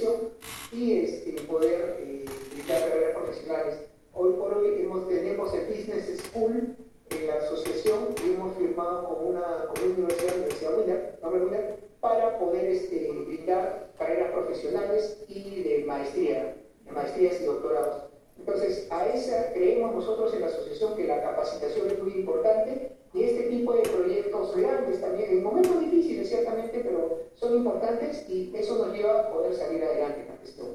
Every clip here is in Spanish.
profesión y este, poder eh, carreras profesionales. Hoy por hoy hemos, tenemos el Business School en la asociación y hemos firmado con una, con una universidad, Universidad Mila, Mila, para poder este, brindar carreras profesionales y de maestría, de maestrías y doctorados. Entonces, a esa creemos nosotros en la asociación que la capacitación es muy importante grandes también, en momentos difíciles ciertamente, pero son importantes y eso nos lleva a poder salir adelante la gestión.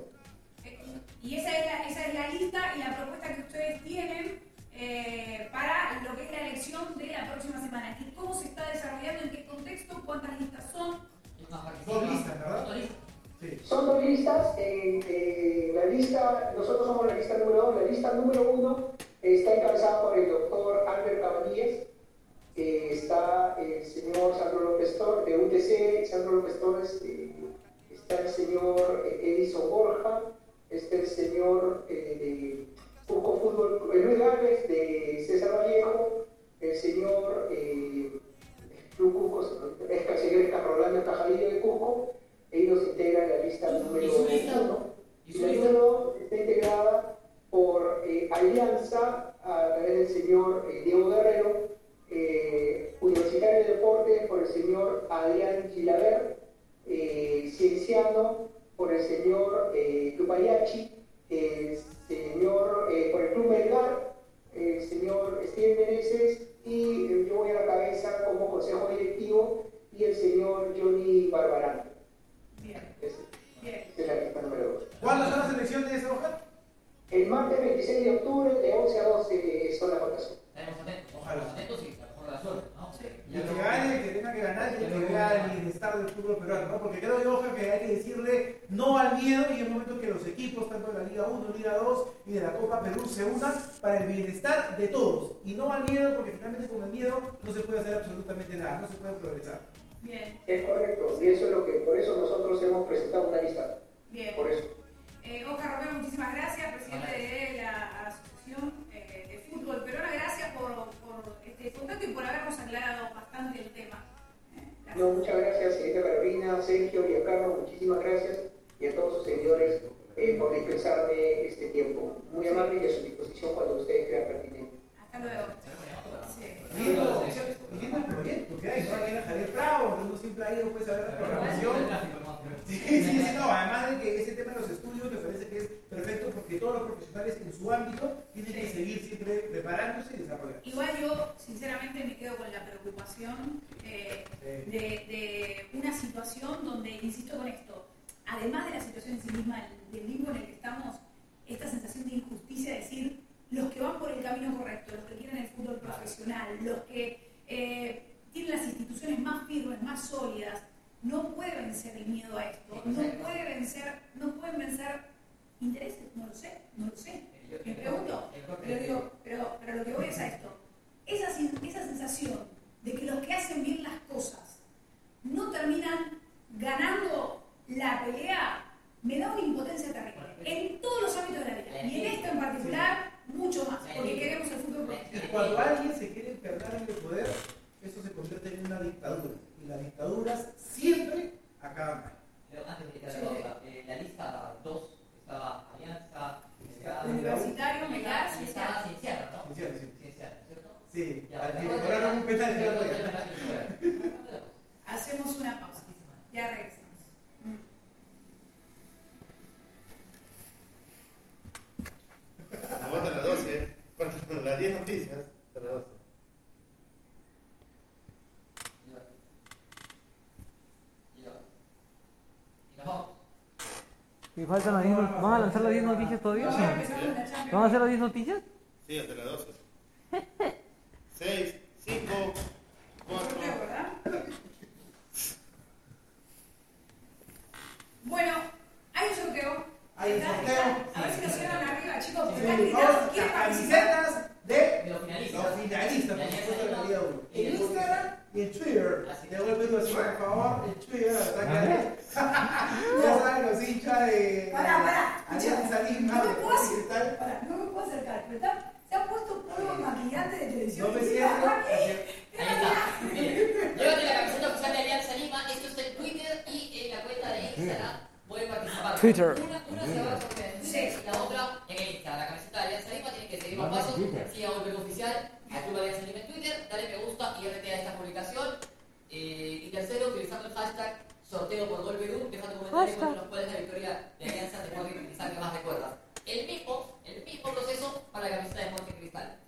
Y esa es la, esa es la lista y la propuesta que ustedes tienen eh, para lo que es la elección de la próxima semana. ¿Cómo se está desarrollando? ¿En qué contexto? ¿Cuántas listas son? Dos listas, ¿verdad? Son dos listas. Eh, eh, la lista, nosotros somos la lista número dos. La lista número uno está encabezada por el doctor Albert Cabanillas. está el señor Sandro López Torres, de UTC, Sandro López Torres, está el señor Edison Borja, está el señor de Cusco Fútbol, Luis Gálvez, de César Vallejo, el señor Club Cusco, el señor Rolando Cajalillo de Cusco, ellos integran la lista número de octubre, de 11 a 12, son las votaciones. Ojalá atentos y a lo mejor las ¿no? Sí. Y el que gane, el que tenga que ganar, y el que vea el bienestar del fútbol peruano, ¿no? Porque creo yo, que hay que decirle no al miedo y es momento que los equipos, tanto de la Liga 1, Liga 2 y de la Copa Perú, se unan para el bienestar de todos. Y no al miedo, porque finalmente con el miedo no se puede hacer absolutamente nada, no se puede progresar. Bien. Es correcto, y eso es lo que, por eso nosotros hemos presentado una lista no, muchas gracias, señorita Carolina, Sergio y a Carlos, muchísimas gracias y a todos sus seguidores eh, por dispensarme este tiempo. Muy amable y a su disposición cuando ustedes crean pertinente. Hasta luego. Sí. el proyecto que hay, ¿no? Hay a Javier Bravo, uno siempre ha ido pues a ver la programación. Sí, sí, sí, no, además de que ese tema de los estudios me parece que es perfecto porque todos los profesionales en su ámbito tienen que seguir siempre preparándose y desarrollándose. Igual yo, sinceramente, me quedo con la preocupación eh, de, de, una situación donde, insisto con esto, además de la situación en sí misma, del limbo en el que estamos, esta sensación de injusticia, de decir, los que van por el camino correcto, los que quieren el fútbol profesional, los que eh, tienen las instituciones más firmes, más sólidas, no puede vencer el miedo a esto, no puede vencer, no pueden vencer intereses, no lo sé, no lo sé. Me pregunto, pero, digo, pero, pero lo que voy es a esto. Esa, esa sensación de que los que hacen bien las cosas no terminan ganando la pelea, me da una impotencia terrible. En todos los ámbitos de la vida. Y en esto en particular, mucho más, porque queremos el fútbol Y cuando alguien se quiere perder en el poder, eso se convierte en una dictadura. Y las dictaduras siempre acaban mal. Pero antes de que eh, la lista 2 estaba Alianza, Universitario, y estaba Cienciano, ¿no? Cienciano, sí. Cienciano, ¿cierto? Sí, cobraron un penal Hacemos una pausa. Ya regresamos. Aguanta las 12, las 10 noticias, las 12. ¿Y faltan las 10 ¿Van a lanzar las 10 noticias todavía? ¿Van a hacer las 10 noticias? Sí, hasta las 12. 6, 5, 4. Bueno, hay un sorteo. Hay un sorteo. A ver si lo cierran arriba, chicos. Sí, ¿Quieren camisetas de los finalistas. Los finalistas, por supuesto, de la Liga 1. En Instagram y en Twitter. Por favor, en Twitter, ¿verdad? Ya saben los hinchas de. Pará, pará. Alianza Lima, No me puedo acercar. Pará, no me puedo acercar. Pero está, se ha puesto polvo maquillante de televisión. No me y cierro. aquí. Ahí está. Miren, llévate la camiseta oficial de Alianza Lima. Esto está en Twitter y en la cuenta de Instagram. Pueden participar. Twitter. Una, una se va a sortear en la otra en el Instagram. La camiseta de Alianza Lima tiene que Gol Perú Oficial, sorteo por gol Perú, deja tu comentario con nos puedes la victoria de Alianza de Sporting Cristal que más recuerdas. El mismo, el mismo proceso para la camiseta de Sporting Cristal.